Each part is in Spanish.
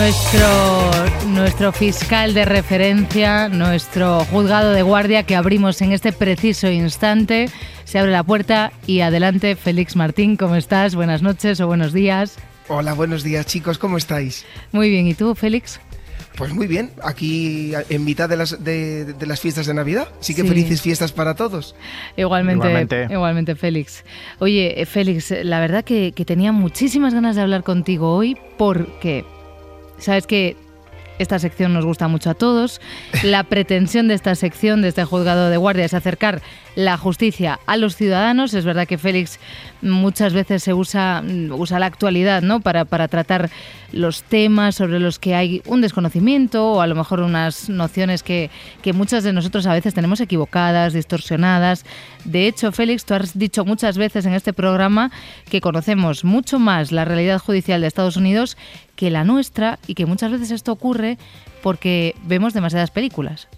Nuestro, nuestro fiscal de referencia, nuestro juzgado de guardia que abrimos en este preciso instante. Se abre la puerta y adelante, Félix Martín, ¿cómo estás? Buenas noches o buenos días. Hola, buenos días chicos, ¿cómo estáis? Muy bien, ¿y tú, Félix? Pues muy bien, aquí en mitad de las, de, las fiestas de Navidad. Así que felices fiestas para todos. Igualmente, igualmente, Félix. Oye, Félix, la verdad que, que tenía muchísimas ganas de hablar contigo hoy porque Sabes que esta sección nos gusta mucho a todos. La pretensión de esta sección, de este juzgado de guardia, es acercar la justicia a los ciudadanos. Es verdad que Félix muchas veces se usa, usa la actualidad ¿no? para, para tratar los temas sobre los que hay un desconocimiento o a lo mejor unas nociones que, que muchas de nosotros a veces tenemos equivocadas, distorsionadas. De hecho, Félix, tú has dicho muchas veces en este programa que conocemos mucho más la realidad judicial de Estados Unidos que la nuestra y que muchas veces esto ocurre porque vemos demasiadas películas.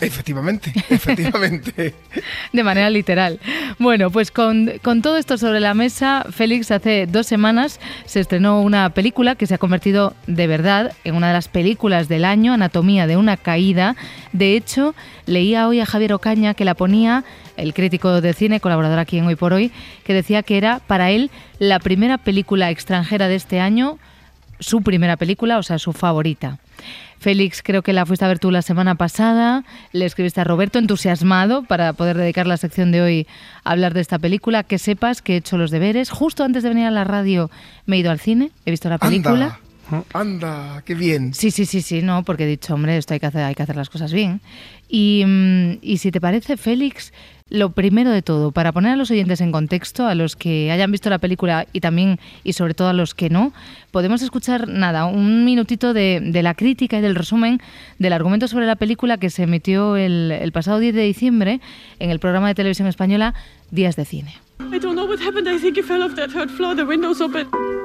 Efectivamente, efectivamente. de manera literal. Bueno, pues con, todo esto sobre la mesa, Félix, hace dos semanas se estrenó una película que se ha convertido de verdad en una de las películas del año, Anatomía de una caída. De hecho, leía hoy a Javier Ocaña que la ponía, el crítico de cine, colaborador aquí en Hoy por Hoy, que decía que era para él la primera película extranjera de este año, su primera película, o sea, su favorita. Félix, creo que la fuiste a ver tú la semana pasada, le escribiste a Roberto entusiasmado para poder dedicar la sección de hoy a hablar de esta película, que sepas que he hecho los deberes. Justo antes de venir a la radio me he ido al cine, he visto la película. Anda, qué bien. Sí, sí, sí, sí, no, porque he dicho, hombre, esto hay que hacer, hay que hacer las cosas bien. Y, mm, y si te parece, Félix, lo primero de todo, para poner a los oyentes en contexto, a los que hayan visto la película y también y sobre todo a los que no, podemos escuchar nada, un minutito de, la crítica y del resumen del argumento sobre la película que se emitió el, el pasado 10 de diciembre en el programa de televisión española Días de Cine.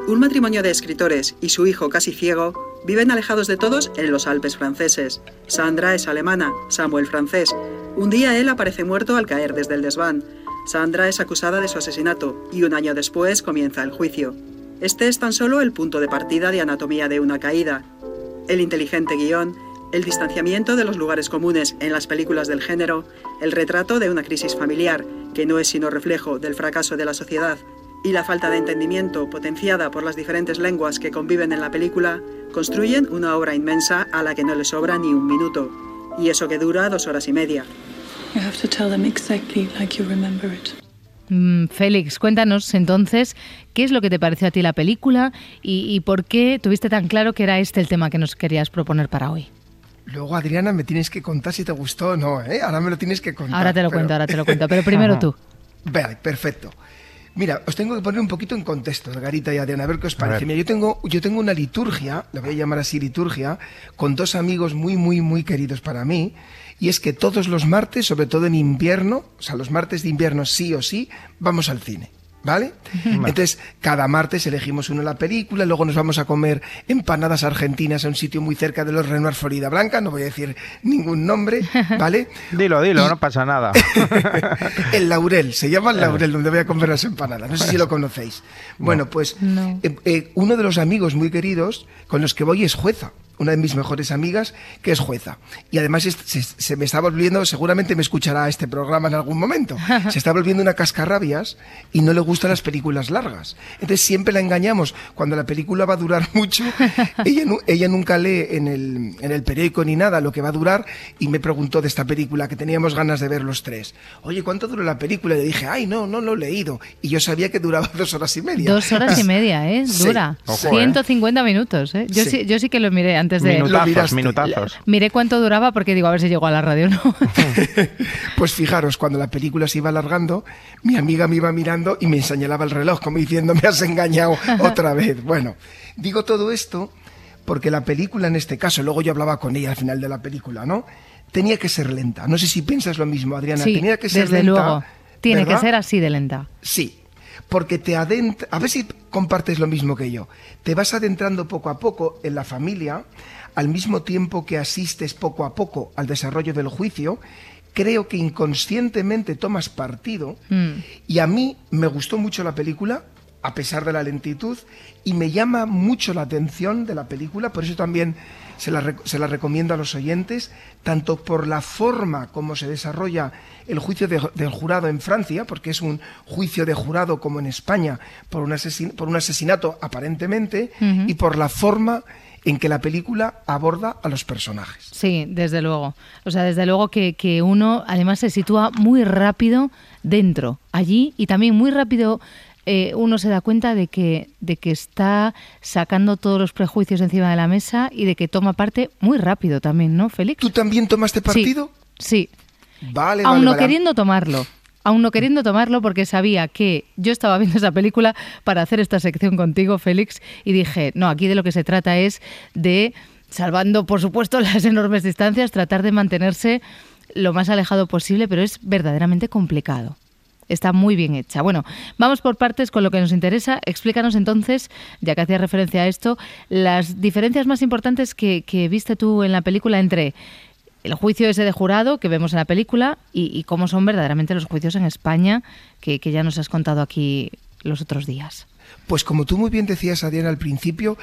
Un matrimonio de escritores y su hijo casi ciego viven alejados de todos en los Alpes franceses. Sandra es alemana, Samuel francés. Un día él aparece muerto al caer desde el desván. Sandra es acusada de su asesinato y un año después comienza el juicio. Este es tan solo el punto de partida de Anatomía de una caída. El inteligente guion, el distanciamiento de los lugares comunes en las películas del género, el retrato de una crisis familiar, que no es sino reflejo del fracaso de la sociedad, y la falta de entendimiento potenciada por las diferentes lenguas que conviven en la película, construyen una obra inmensa a la que no le sobra ni un minuto, y eso que dura dos horas y media. Mm, Félix, cuéntanos entonces qué es lo que te pareció a ti la película y, y por qué tuviste tan claro que era este el tema que nos querías proponer para hoy. Luego, Adriana, me tienes que contar si te gustó o no, ¿eh? Ahora me lo tienes que contar. Ahora te lo cuento, ahora te lo cuento, pero primero tú. Vale, perfecto. Mira, os tengo que poner un poquito en contexto, Garita y Adriana, a ver qué os parece. Mira, yo tengo, yo tengo una liturgia, la voy a llamar así liturgia, con dos amigos muy, muy, muy queridos para mí, y es que todos los martes, sobre todo en invierno, o sea, los martes de invierno sí o sí, vamos al cine. ¿Vale? Entonces, cada martes elegimos una la película, luego nos vamos a comer empanadas argentinas a un sitio muy cerca de los Renoir Florida Blanca, no voy a decir ningún nombre, ¿vale? dilo, dilo, no pasa nada. el Laurel, se llama el Laurel, donde voy a comer las empanadas, no sé si lo conocéis. Bueno, pues eh, eh, uno de los amigos muy queridos con los que voy es jueza una de mis mejores amigas, que es jueza. Y además se, me está volviendo, seguramente me escuchará este programa en algún momento, se está volviendo una cascarrabias y no le gustan las películas largas. Entonces siempre la engañamos. Cuando la película va a durar mucho, ella, ella nunca lee en el, en el periódico ni nada lo que va a durar y me preguntó de esta película, que teníamos ganas de ver los tres. Oye, ¿cuánto dura la película? Y le dije, ay, no, no lo he leído. Y yo sabía que duraba dos horas y media. Dos horas y media, ¿eh? Dura. 150 minutos, ¿eh? Yo sí. yo sí que lo miré antes de... Minutazos, minutazos. Miré cuánto duraba porque digo, a ver si llegó a la radio no. pues fijaros, cuando la película se iba alargando, mi amiga me iba mirando y me señalaba el reloj, como diciendo, me has engañado otra vez. Bueno, digo todo esto porque la película en este caso, luego yo hablaba con ella al final de la película, ¿no? Tenía que ser lenta. No sé si piensas lo mismo, Adriana. Tenía que ser desde luego. Tiene que ser así de lenta. Sí, porque te adentra, a ver si compartes lo mismo que yo, te vas adentrando poco a poco en la familia, al mismo tiempo que asistes poco a poco al desarrollo del juicio, creo que inconscientemente tomas partido mm. y a mí me gustó mucho la película, a pesar de la lentitud, y me llama mucho la atención de la película, por eso también se la, se la recomiendo a los oyentes, tanto por la forma como se desarrolla el juicio del jurado en Francia, porque es un juicio de jurado como en España por un, por un asesinato aparentemente, y por la forma en que la película aborda a los personajes. Sí, desde luego. O sea, desde luego que, que uno además se sitúa muy rápido dentro, allí, y también muy rápido eh, uno se da cuenta de que, de que está sacando todos los prejuicios encima de la mesa y de que toma parte muy rápido también, ¿no, Félix? ¿Tú también tomaste partido? Sí. Vale, Aún no queriendo tomarlo. Aún no queriendo tomarlo porque sabía que yo estaba viendo esa película para hacer esta sección contigo, Félix, y dije, no, aquí de lo que se trata es de, salvando por supuesto las enormes distancias, tratar de mantenerse lo más alejado posible, pero es verdaderamente complicado. Está muy bien hecha. Bueno, vamos por partes con lo que nos interesa. Explícanos entonces, ya que hacías referencia a esto, las diferencias más importantes que, viste tú en la película entre el juicio ese de jurado que vemos en la película y, cómo son verdaderamente los juicios en España que, que ya nos has contado aquí los otros días. Pues como tú muy bien decías, Adriana, al principio,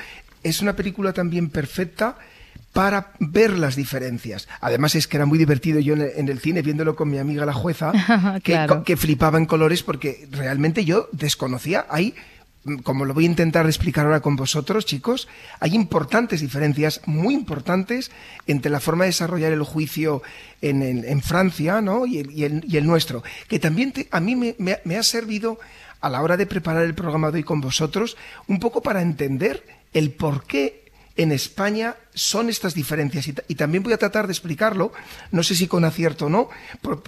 es una película también perfecta para ver las diferencias. Además es que era muy divertido yo en el, cine viéndolo con mi amiga la jueza, que, flipaba en colores porque realmente yo desconocía. Hay, como lo voy a intentar explicar ahora con vosotros, chicos, hay importantes diferencias, muy importantes, entre la forma de desarrollar el juicio en, Francia ¿no? y, el, nuestro, que también a mí me, me ha servido a la hora de preparar el programa de hoy con vosotros, un poco para entender el por qué en España son estas diferencias. Y, también voy a tratar de explicarlo, no sé si con acierto o no,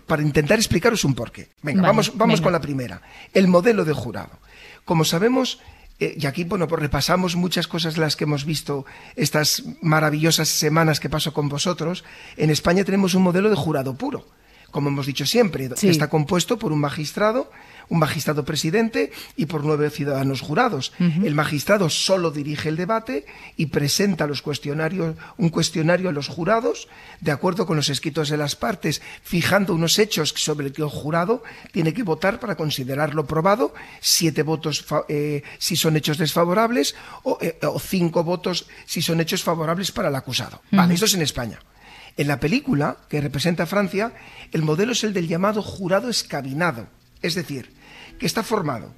para intentar explicaros un porqué. Venga, vamos, vamos con la primera, el modelo de jurado. Como sabemos, eh, y aquí bueno, pues repasamos muchas cosas las que hemos visto estas maravillosas semanas que paso con vosotros, en España tenemos un modelo de jurado puro como hemos dicho siempre, está compuesto por un magistrado, un magistrado presidente y por nueve ciudadanos jurados. El magistrado solo dirige el debate y presenta los cuestionarios, un cuestionario a los jurados, de acuerdo con los escritos de las partes, fijando unos hechos sobre los que el jurado tiene que votar para considerarlo probado, siete votos eh, si son hechos desfavorables eh, o, cinco votos si son hechos favorables para el acusado. Vale, eso es en España. En la película, que representa a Francia, el modelo es el del llamado jurado escabinado, es decir, que está formado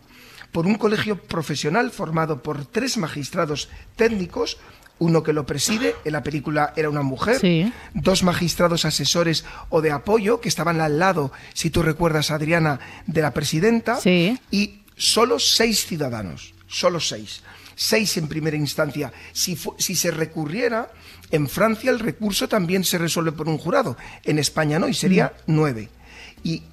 por un colegio profesional formado por tres magistrados técnicos, uno que lo preside, en la película era una mujer, dos magistrados asesores o de apoyo que estaban al lado, si tú recuerdas, Adriana, de la presidenta, y solo seis ciudadanos, solo seis seis en primera instancia. Si, si se recurriera, en Francia el recurso también se resuelve por un jurado, en España no, y sería nueve.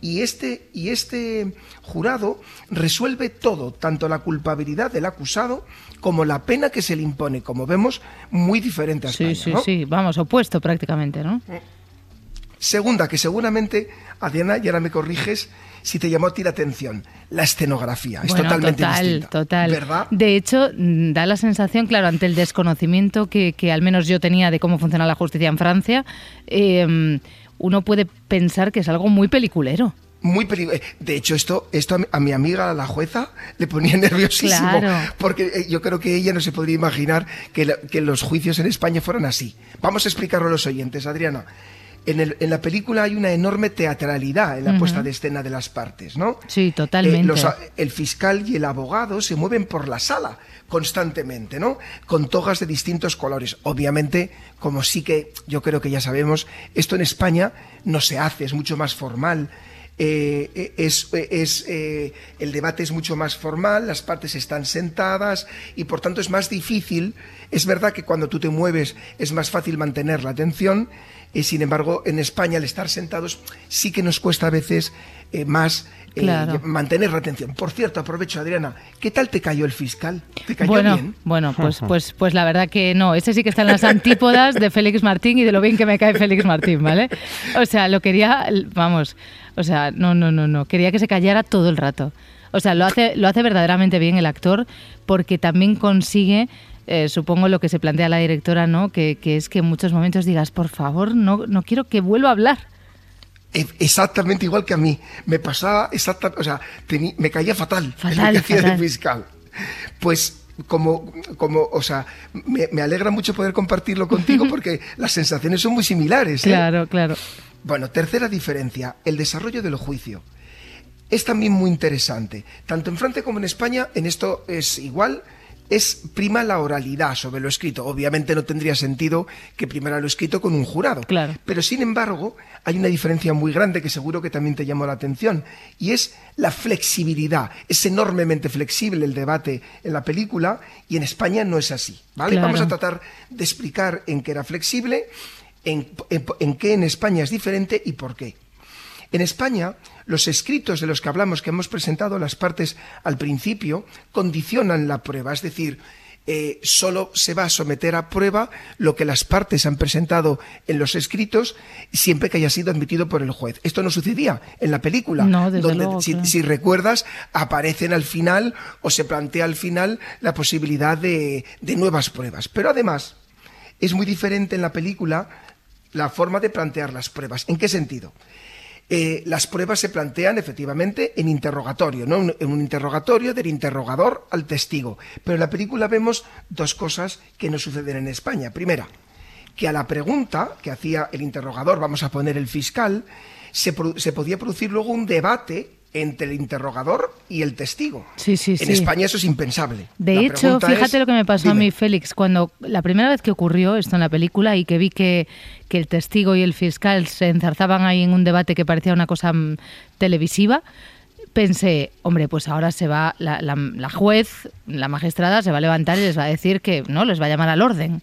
Y, este, y este jurado resuelve todo, tanto la culpabilidad del acusado como la pena que se le impone, como vemos, muy diferente a España. Sí, sí, sí, vamos, opuesto prácticamente, ¿no? Segunda, que seguramente, Adriana, y ahora me corriges, si te llamó a ti la atención, la escenografía. Es totalmente total, distinta. Total, ¿verdad? De hecho, mm, da la sensación, claro, ante el desconocimiento que, al menos yo tenía de cómo funciona la justicia en Francia, em, uno puede pensar que es algo muy peliculero muy peligroso. Eh, de hecho, esto, esto a mi amiga, la jueza, le ponía nerviosísimo. Porque eh, yo creo que ella no se podría imaginar que, que, los juicios en España fueran así. Vamos a explicarlo a los oyentes, Adriana en, la película hay una enorme teatralidad en la puesta de escena de las partes, ¿no? Sí, totalmente. Eh, el fiscal y el abogado se mueven por la sala constantemente, ¿no? Con togas de distintos colores. Obviamente, como sí que yo creo que ya sabemos, esto en España no se hace, es mucho más formal. Eh, eh, es, es el debate es mucho más formal, las partes están sentadas y por tanto es más difícil. Es verdad que cuando tú te mueves es más fácil mantener la atención, y sin embargo, en España, al estar sentados, sí que nos cuesta a veces eh, más eh, mantener la atención. Por cierto, aprovecho, Adriana, ¿qué tal te cayó el fiscal? ¿Te cayó bueno, bien? Bueno, pues, pues, pues la verdad que no. Ese sí que está en las antípodas de Félix Martín y de lo bien que me cae Félix Martín, ¿vale? O sea, lo quería, vamos, o sea, no, no, no, no. Quería que se callara todo el rato. O sea, lo hace, lo hace verdaderamente bien el actor porque también consigue eh, supongo lo que se plantea la directora, ¿no? Que, es que en muchos momentos digas, por favor, no, no quiero que vuelva a hablar. E, exactamente igual que a mí. Me pasaba exactamente, o sea, me caía fatal, fatal, el fiscal. Pues como, como, o sea, me, alegra mucho poder compartirlo contigo porque las sensaciones son muy similares. ¿eh? Claro, claro. Bueno, tercera diferencia, el desarrollo del juicio. Es también muy interesante. Tanto en Francia como en España, en esto es igual, es prima la oralidad sobre lo escrito. Obviamente no tendría sentido que primara lo escrito con un jurado. Claro. Pero sin embargo, hay una diferencia muy grande que seguro que también te llamó la atención, y es la flexibilidad. Es enormemente flexible el debate en la película, y en España no es así. ¿vale? Vamos a tratar de explicar en qué era flexible, en, en qué en España es diferente y por qué. En España, los escritos de los que hablamos, que hemos presentado las partes al principio, condicionan la prueba, es decir, eh, solo se va a someter a prueba lo que las partes han presentado en los escritos siempre que haya sido admitido por el juez. Esto no sucedía en la película, donde si, recuerdas aparecen al final o se plantea al final la posibilidad de nuevas pruebas. Pero además es muy diferente en la película la forma de plantear las pruebas. ¿En qué sentido? Eh, las pruebas se plantean efectivamente en interrogatorio, ¿no? en un interrogatorio del interrogador al testigo. Pero en la película vemos dos cosas que no suceden en España. Primera, que a la pregunta que hacía el interrogador, vamos a poner el fiscal, se, se podía producir luego un debate entre el interrogador y el testigo. Sí, sí, en España eso es impensable. De hecho, fíjate lo que me pasó a mí, Félix, cuando la primera vez que ocurrió esto en la película y que vi que, que el testigo y el fiscal se enzarzaban ahí en un debate que parecía una cosa mm, televisiva, pensé, hombre, pues ahora se va la, la juez, la magistrada, se va a levantar y les va a decir que no, les va a llamar al orden.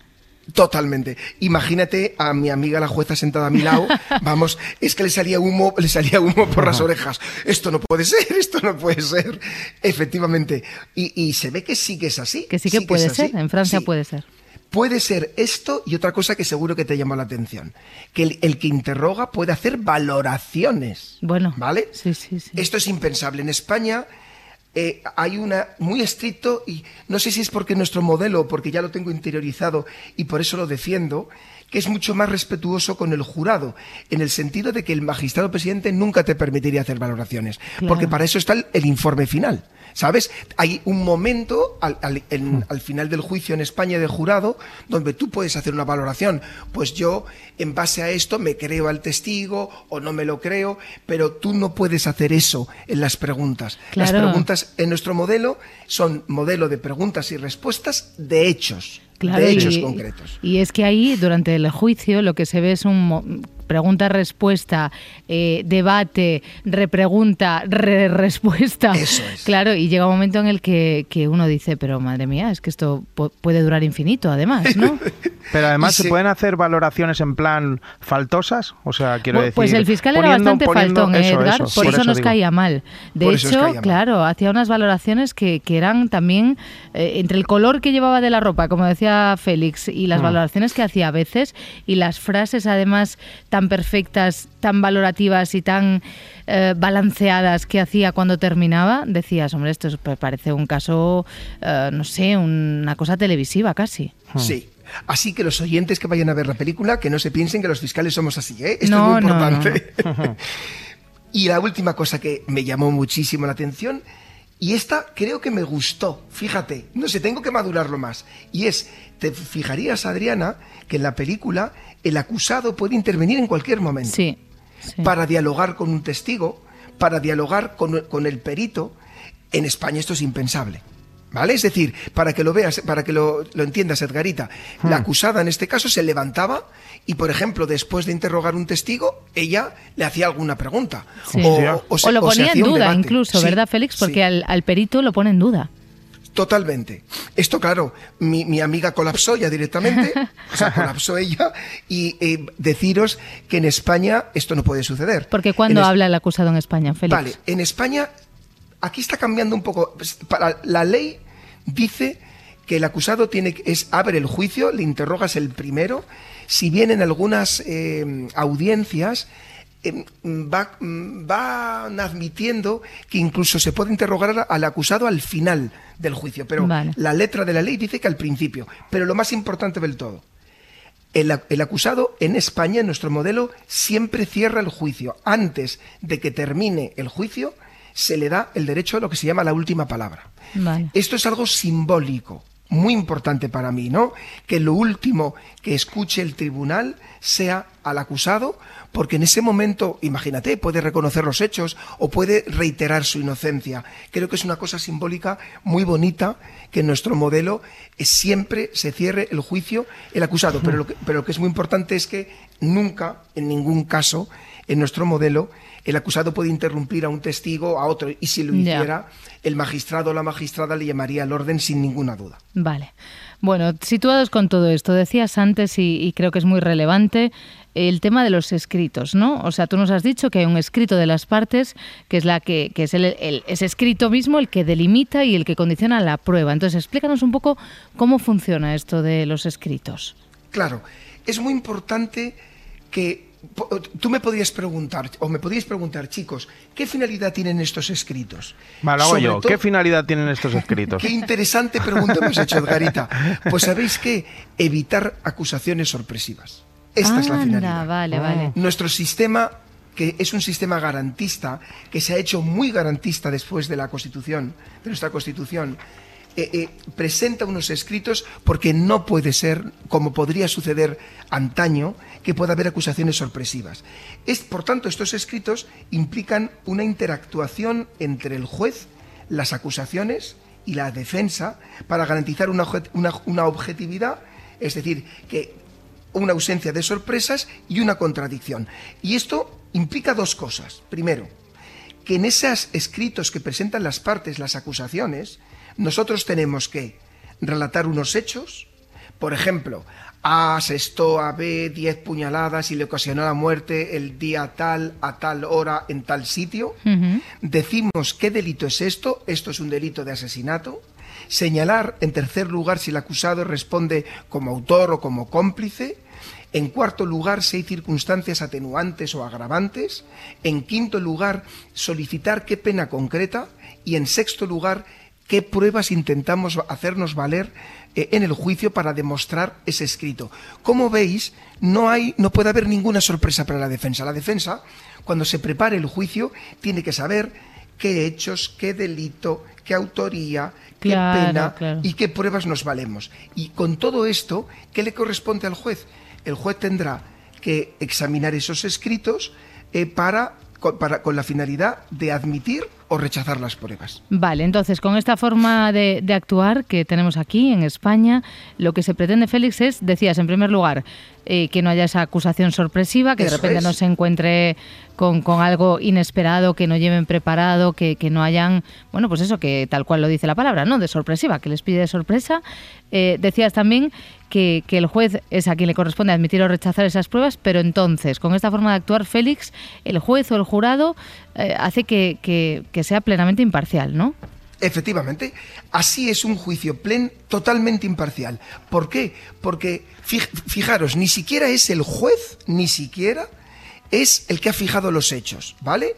Totalmente. Imagínate a mi amiga la jueza sentada a mi lado. Vamos, es que le salía humo, le salía humo por las orejas. Esto no puede ser, esto no puede ser. Efectivamente. Y, se ve que sí que es así. Que sí que puede ser. En Francia puede ser. Puede ser esto y otra cosa que seguro que te llama la atención. Que el, el, que interroga puede hacer valoraciones. Bueno. ¿Vale? Sí, sí, sí. Esto es impensable. En España eh, hay una muy estricto y no sé si es porque nuestro modelo, porque ya lo tengo interiorizado y por eso lo defiendo, que es mucho más respetuoso con el jurado, en el sentido de que el magistrado presidente nunca te permitiría hacer valoraciones, porque para eso está el informe final. ¿Sabes? Hay un momento al, hmm. al, final del juicio en España de jurado donde tú puedes hacer una valoración. Pues yo, en base a esto, me creo al testigo o no me lo creo, pero tú no puedes hacer eso en las preguntas. Las preguntas en nuestro modelo son modelo de preguntas y respuestas de hechos. de hechos concretos. Y es que ahí, durante el juicio, lo que se ve es un pregunta-respuesta, eh, debate, repregunta, re-respuesta. Eso es. Claro, y llega un momento en el que, uno dice, pero madre mía, es que esto puede durar infinito, además, ¿no? pero además se pueden hacer valoraciones en plan faltosas, o sea, quiero decir... Pues el fiscal era bastante faltón, ¿eh, Edgar, por, eso, nos caía mal. De hecho, claro, hacía unas valoraciones que, eran también eh, entre el color que llevaba de la ropa, como decía Félix, y las mm. valoraciones que hacía a veces, y las frases además tan perfectas, tan valorativas y tan eh, balanceadas que hacía cuando terminaba, decías, hombre, esto parece un caso, eh, no sé, una cosa televisiva casi. Hmm. Sí. Así que los oyentes que vayan a ver la película, que no se piensen que los fiscales somos así, ¿eh? Esto es muy importante. y la última cosa que me llamó muchísimo la atención, y esta creo que me gustó, fíjate, no sé, tengo que madurarlo más, y es, te fijarías, Adriana, que en la película el acusado puede intervenir en cualquier momento. Sí, Para dialogar con un testigo, para dialogar con, el perito. En España esto es impensable. ¿Vale? Es decir, para que lo veas, para que lo, entiendas, Edgarita, la hmm. acusada en este caso se levantaba y, por ejemplo, después de interrogar un testigo, ella le hacía alguna pregunta. O, lo ponía en duda, incluso, ¿verdad, Félix? Porque al, al perito lo pone en duda. Totalmente. Esto, claro, mi, amiga colapsó ya directamente, o sea, colapsó ella, y eh, deciros que en España esto no puede suceder. Porque cuando habla el acusado en España, Félix? Vale, en España, aquí está cambiando un poco. Pues, para, la ley dice que el acusado tiene es abre el juicio, le interrogas el primero, si bien en algunas eh, audiencias Em, va, van admitiendo que incluso se puede interrogar al acusado al final del juicio, pero la letra de la ley dice que al principio. Pero lo más importante del todo, el, el, acusado en España, en nuestro modelo, siempre cierra el juicio. Antes de que termine el juicio, se le da el derecho a lo que se llama la última palabra. Esto es algo simbólico, muy importante para mí, ¿no? Que lo último que escuche el tribunal sea al acusado, porque en ese momento, imagínate, puede reconocer los hechos o puede reiterar su inocencia. Creo que es una cosa simbólica muy bonita que en nuestro modelo siempre se cierre el juicio el acusado, pero lo que, es muy importante es que nunca, en ningún caso, en nuestro modelo, el acusado puede interrumpir a un testigo, a otro, y si lo hiciera, el magistrado o la magistrada le llamaría al orden sin ninguna duda. Vale. Bueno, situados con todo esto, decías antes, y, creo que es muy relevante, el tema de los escritos, ¿no? O sea, tú nos has dicho que hay un escrito de las partes, que es la que, es el, ese escrito mismo el que delimita y el que condiciona la prueba. Entonces, explícanos un poco cómo funciona esto de los escritos. Claro, es muy importante que tú me podrías preguntar, o me podríais preguntar, chicos, ¿qué finalidad tienen estos escritos? Mal yo, ¿qué finalidad tienen estos escritos? Qué interesante pregunta hemos hecho, Edgarita. Pues sabéis que evitar acusaciones sorpresivas. Esta es la finalidad. Vale, vale. Nuestro sistema que es un sistema garantista, que se ha hecho muy garantista después de la Constitución, de nuestra Constitución, eh, eh, presenta unos escritos porque no puede ser, como podría suceder antaño, que pueda haber acusaciones sorpresivas. Es, por tanto, estos escritos implican una interactuación entre el juez, las acusaciones y la defensa para garantizar una, una objetividad, es decir, que una ausencia de sorpresas y una contradicción. Y esto implica dos cosas. Primero, que en esos escritos que presentan las partes, las acusaciones, nosotros tenemos que relatar unos hechos, por ejemplo, A asestó a B diez puñaladas y le ocasionó la muerte el día tal, a tal hora, en tal sitio. Decimos qué delito es esto, esto es un delito de asesinato. Señalar, en tercer lugar, si el acusado responde como autor o como cómplice. En cuarto lugar, si hay circunstancias atenuantes o agravantes. En quinto lugar, solicitar qué pena concreta. Y en sexto lugar, qué pruebas intentamos hacernos valer eh, en el juicio para demostrar ese escrito. Como veis, no, hay, no puede haber ninguna sorpresa para la defensa. La defensa, cuando se prepare el juicio, tiene que saber qué hechos, qué delito, qué autoría, qué pena y qué pruebas nos valemos. Y con todo esto, ¿qué le corresponde al juez? El juez tendrá que examinar esos escritos eh, para, para, con la finalidad de admitir o rechazar las pruebas. Vale, entonces con esta forma de, actuar que tenemos aquí en España, lo que se pretende, Félix, es, decías, en primer lugar, eh, que no haya esa acusación sorpresiva, que de repente no se encuentre con, algo inesperado, que no lleven preparado, que, no hayan, bueno, pues eso, que tal cual lo dice la palabra, ¿no? De sorpresiva, que les pide de sorpresa. Eh, decías también que, el juez es a quien le corresponde admitir o rechazar esas pruebas, pero entonces, con esta forma de actuar, Félix, el juez o el jurado eh, hace que, que sea plenamente imparcial, ¿no? Efectivamente, así es un juicio plen totalmente imparcial. ¿Por qué? Porque, fijaros, ni siquiera es el juez, ni siquiera es el que ha fijado los hechos, ¿vale?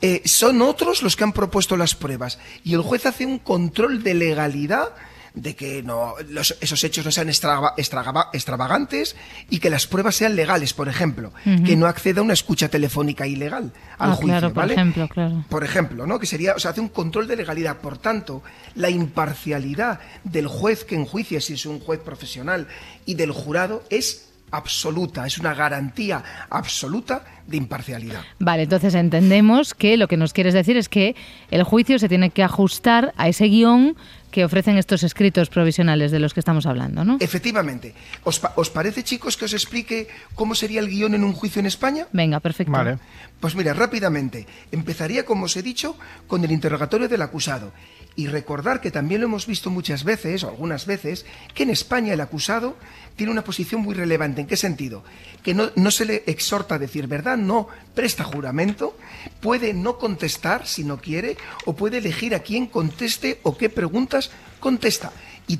Eh, son otros los que han propuesto las pruebas y el juez hace un control de legalidad de que no, esos hechos no sean extravagantes y que las pruebas sean legales, por ejemplo, que no acceda a una escucha telefónica ilegal al ah, juicio, por ejemplo, claro. Por ejemplo, ¿no? Que sería, o sea, hace un control de legalidad. Por tanto, la imparcialidad del juez que enjuicia, si es un juez profesional, y del jurado es absoluta, es una garantía absoluta de imparcialidad. Vale, entonces entendemos que lo que nos quieres decir es que el juicio se tiene que ajustar a ese guion que ofrecen estos escritos provisionales de los que estamos hablando, ¿no? Efectivamente. ¿Os, parece, chicos, que os explique cómo sería el guion en un juicio en España? Venga, perfecto. Vale. Pues mira, rápidamente. Empezaría, como os he dicho, con el interrogatorio del acusado. Y recordar que también lo hemos visto muchas veces, o algunas veces, que en España el acusado tiene una posición muy relevante. ¿En qué sentido? Que no, no se le exhorta a decir verdad, no presta juramento, puede no contestar si no quiere, o puede elegir a quién conteste o qué preguntas contesta. Y,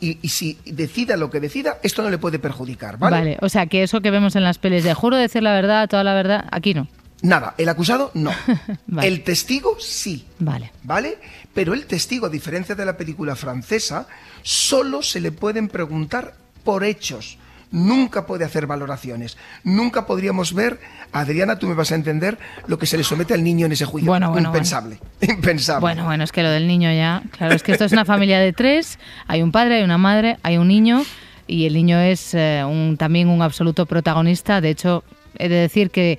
y, si decida lo que decida, esto no le puede perjudicar, ¿vale? O sea que eso que vemos en las pelis de juro decir la verdad, toda la verdad, aquí no. Nada, el acusado no. El testigo sí. Vale. ¿Vale? Pero el testigo, a diferencia de la película francesa, solo se le pueden preguntar por hechos, nunca puede hacer valoraciones. Nunca podríamos ver, Adriana, tú me vas a entender, lo que se le somete al niño en ese juicio. Bueno, bueno, impensable, impensable. Bueno, bueno, es que lo del niño ya, claro, es que esto es una familia de tres, hay un padre, hay una madre, hay un niño y el niño es eh, un, también un absoluto protagonista. De hecho, he de decir que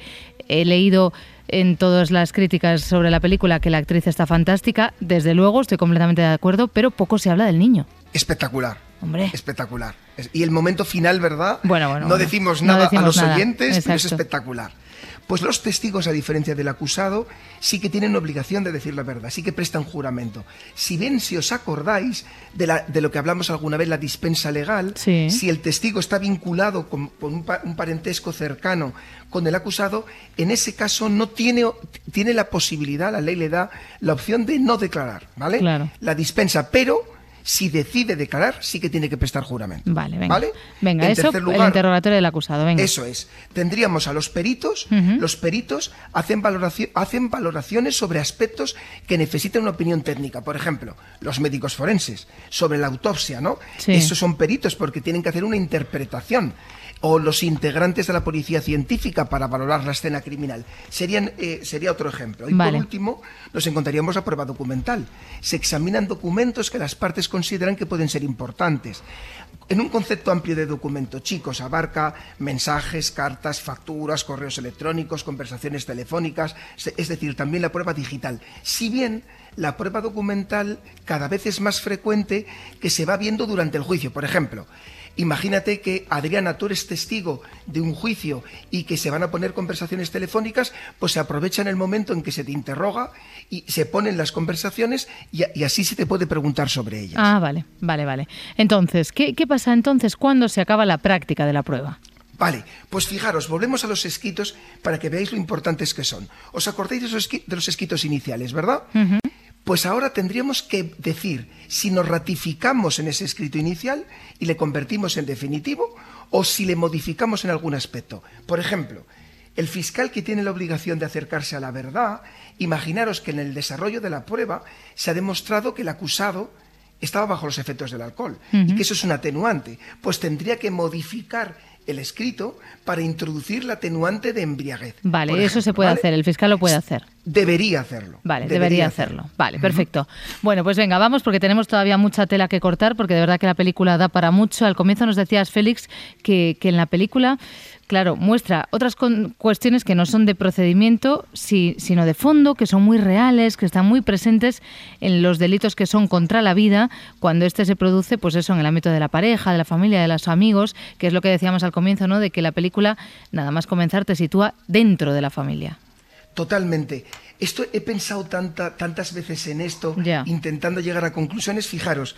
he leído en todas las críticas sobre la película que la actriz está fantástica. Desde luego, estoy completamente de acuerdo, pero poco se habla del niño. Espectacular. Hombre. Espectacular. Y el momento final, ¿verdad? Bueno, bueno. No decimos nada a los oyentes, pero es espectacular. Pues los testigos, a diferencia del acusado, sí que tienen obligación de decir la verdad, sí que prestan juramento. Si bien, si os acordáis de, la, de lo que hablamos alguna vez, la dispensa legal, si el testigo está vinculado con, un, parentesco cercano con el acusado, en ese caso no tiene, tiene la posibilidad, la ley le da la opción de no declarar, ¿vale? Claro. La dispensa, pero si decide declarar, sí que tiene que prestar juramento. Vale, venga. ¿Vale? Venga, eso, el interrogatorio del acusado, venga. Eso es. Tendríamos a los peritos, los peritos hacen, valoración, hacen valoraciones sobre aspectos que necesitan una opinión técnica. Por ejemplo, los médicos forenses, sobre la autopsia, ¿no? Sí. Esos son peritos porque tienen que hacer una interpretación o los integrantes de la policía científica para valorar la escena criminal. Serían, eh, sería otro ejemplo. Y por último, nos encontraríamos la prueba documental. Se examinan documentos que las partes consideran que pueden ser importantes. En un concepto amplio de documento, chicos, abarca mensajes, cartas, facturas, correos electrónicos, conversaciones telefónicas, es decir, también la prueba digital. Si bien la prueba documental cada vez es más frecuente que se va viendo durante el juicio. Por ejemplo, Imagínate que Adriana, tú eres testigo de un juicio y que se van a poner conversaciones telefónicas, pues se aprovecha en el momento en que se te interroga y se ponen las conversaciones y, así se te puede preguntar sobre ellas. Ah, vale, vale, vale. Entonces, ¿qué, pasa entonces cuando se acaba la práctica de la prueba? Vale, pues fijaros, volvemos a los escritos para que veáis lo importantes que son. ¿Os acordáis de, los escritos iniciales, verdad? Pues ahora tendríamos que decir si nos ratificamos en ese escrito inicial y le convertimos en definitivo o si le modificamos en algún aspecto. Por ejemplo, el fiscal que tiene la obligación de acercarse a la verdad, imaginaros que en el desarrollo de la prueba se ha demostrado que el acusado estaba bajo los efectos del alcohol y que eso es un atenuante, pues tendría que modificar el escrito para introducir la atenuante de embriaguez. Vale, eso se puede hacer, el fiscal lo puede hacer. Debería hacerlo. Vale, debería, hacerlo. Vale, perfecto. Bueno, pues venga, vamos porque tenemos todavía mucha tela que cortar porque de verdad que la película da para mucho. Al comienzo nos decías, Félix, que, que en la película claro, muestra otras cuestiones que no son de procedimiento, sino de fondo, que son muy reales, que están muy presentes en los delitos que son contra la vida, cuando este se produce, pues eso, en el ámbito de la pareja, de la familia, de los amigos, que es lo que decíamos al comienzo, ¿no? De que la película, nada más comenzar, te sitúa dentro de la familia. Totalmente. Esto he pensado tantas veces en esto, intentando llegar a conclusiones. Fijaros,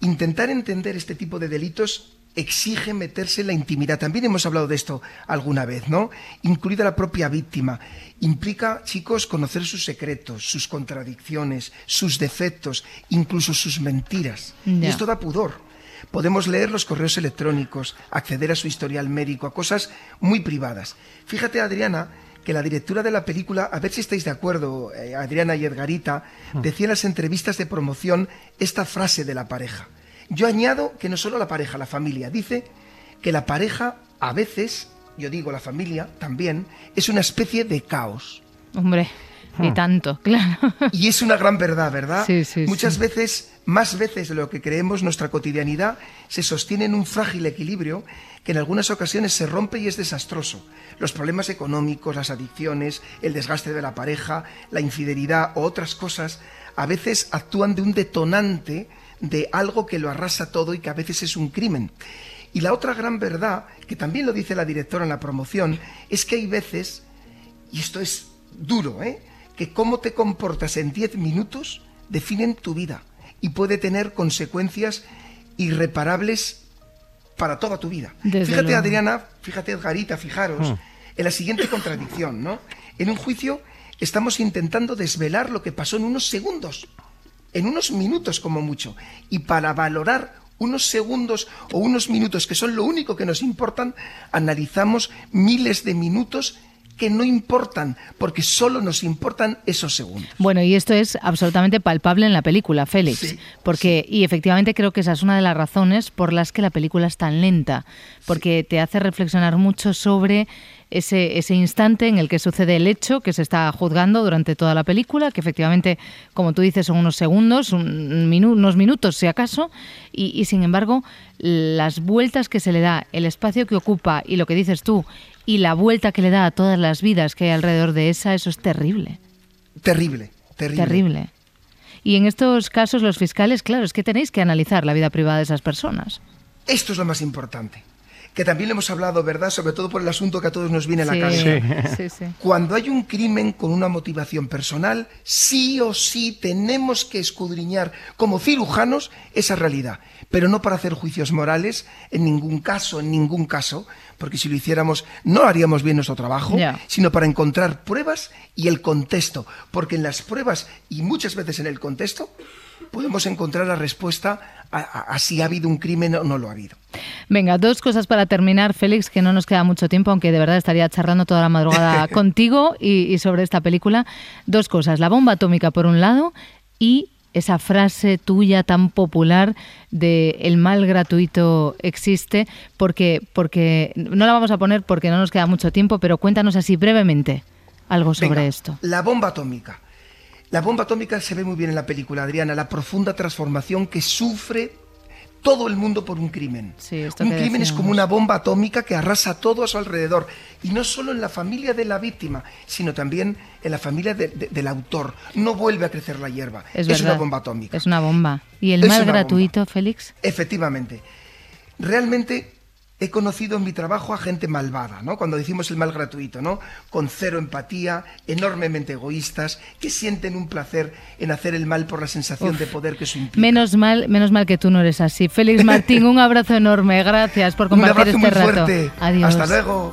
intentar entender este tipo de delitos exige meterse en la intimidad. También hemos hablado de esto alguna vez, ¿no? Incluida la propia víctima. Implica, chicos, conocer sus secretos, sus contradicciones, sus defectos, incluso sus mentiras. Y esto da pudor. Podemos leer los correos electrónicos, acceder a su historial médico, a cosas muy privadas. Fíjate, Adriana, que la directora de la película, a ver si estáis de acuerdo, eh, Adriana y Edgarita, hmm. decía en las entrevistas de promoción esta frase de la pareja. Yo añado que no solo la pareja, la familia. Dice que la pareja a veces, yo digo la familia también, es una especie de caos. Hombre, y hmm. tanto, claro. Y es una gran verdad, ¿verdad? Sí, sí, Muchas veces, más veces de lo que creemos, nuestra cotidianidad se sostiene en un frágil equilibrio que en algunas ocasiones se rompe y es desastroso. Los problemas económicos, las adicciones, el desgaste de la pareja, la infidelidad o otras cosas, a veces actúan de un detonante de algo que lo arrasa todo y que a veces es un crimen. Y la otra gran verdad, que también lo dice la directora en la promoción, es que hay veces, y esto es duro, ¿eh? que cómo te comportas en 10 minutos definen tu vida y puede tener consecuencias irreparables para toda tu vida. fíjate, Adriana, fíjate, Edgarita, fijaros, hmm. en la siguiente contradicción, ¿no? En un juicio estamos intentando desvelar lo que pasó en unos segundos en unos minutos como mucho. Y para valorar unos segundos o unos minutos que son lo único que nos importan, analizamos miles de minutos que no importan, porque solo nos importan esos segundos. Bueno, y esto es absolutamente palpable en la película, Félix, porque y efectivamente creo que esa es una de las razones por las que la película es tan lenta, porque te hace reflexionar mucho sobre ese, ese instante en el que sucede el hecho que se está juzgando durante toda la película, que efectivamente, como tú dices, son unos segundos, unos minutos si acaso, y sin embargo, las vueltas que se le da, el espacio que ocupa y lo que dices tú, y la vuelta que le da a todas las vidas que hay alrededor de esa, eso es terrible. Terrible, terrible. Terrible. Y en estos casos los fiscales, claro, es que tenéis que analizar la vida privada de esas personas. Esto es lo más importante que también le hemos hablado, ¿verdad? Sobre todo por el asunto que a todos nos viene a la cabeza. Sí. Sí, Cuando hay un crimen con una motivación personal, sí o sí tenemos que escudriñar como cirujanos esa realidad, pero no para hacer juicios morales en ningún caso, en ningún caso, porque si lo hiciéramos no haríamos bien nuestro trabajo, sino para encontrar pruebas y el contexto, porque en las pruebas y muchas veces en el contexto podemos encontrar la respuesta a, si ha habido un crimen o no lo ha habido. Venga, dos cosas para terminar, Félix, que no nos queda mucho tiempo, aunque de verdad estaría charlando toda la madrugada contigo y, sobre esta película. Dos cosas, la bomba atómica por un lado y esa frase tuya tan popular de el mal gratuito existe, porque, porque no la vamos a poner porque no nos queda mucho tiempo, pero cuéntanos así brevemente algo sobre esto. La bomba atómica. La bomba atómica se ve muy bien en la película, Adriana, la profunda transformación que sufre todo el mundo por un crimen. un crimen es como una bomba atómica que arrasa todo a su alrededor. Y no solo en la familia de la víctima, sino también en la familia del autor. No vuelve a crecer la hierba. Es, una bomba atómica. Es una bomba. ¿Y el mal gratuito, Félix? Efectivamente. Realmente he conocido en mi trabajo a gente malvada, ¿no? Cuando decimos el mal gratuito, ¿no? Con cero empatía, enormemente egoístas, que sienten un placer en hacer el mal por la sensación de poder que eso implica. Menos mal, menos mal que tú no eres así. Félix Martín, un abrazo enorme. Gracias por compartir un este muy Fuerte. Adiós. Hasta luego.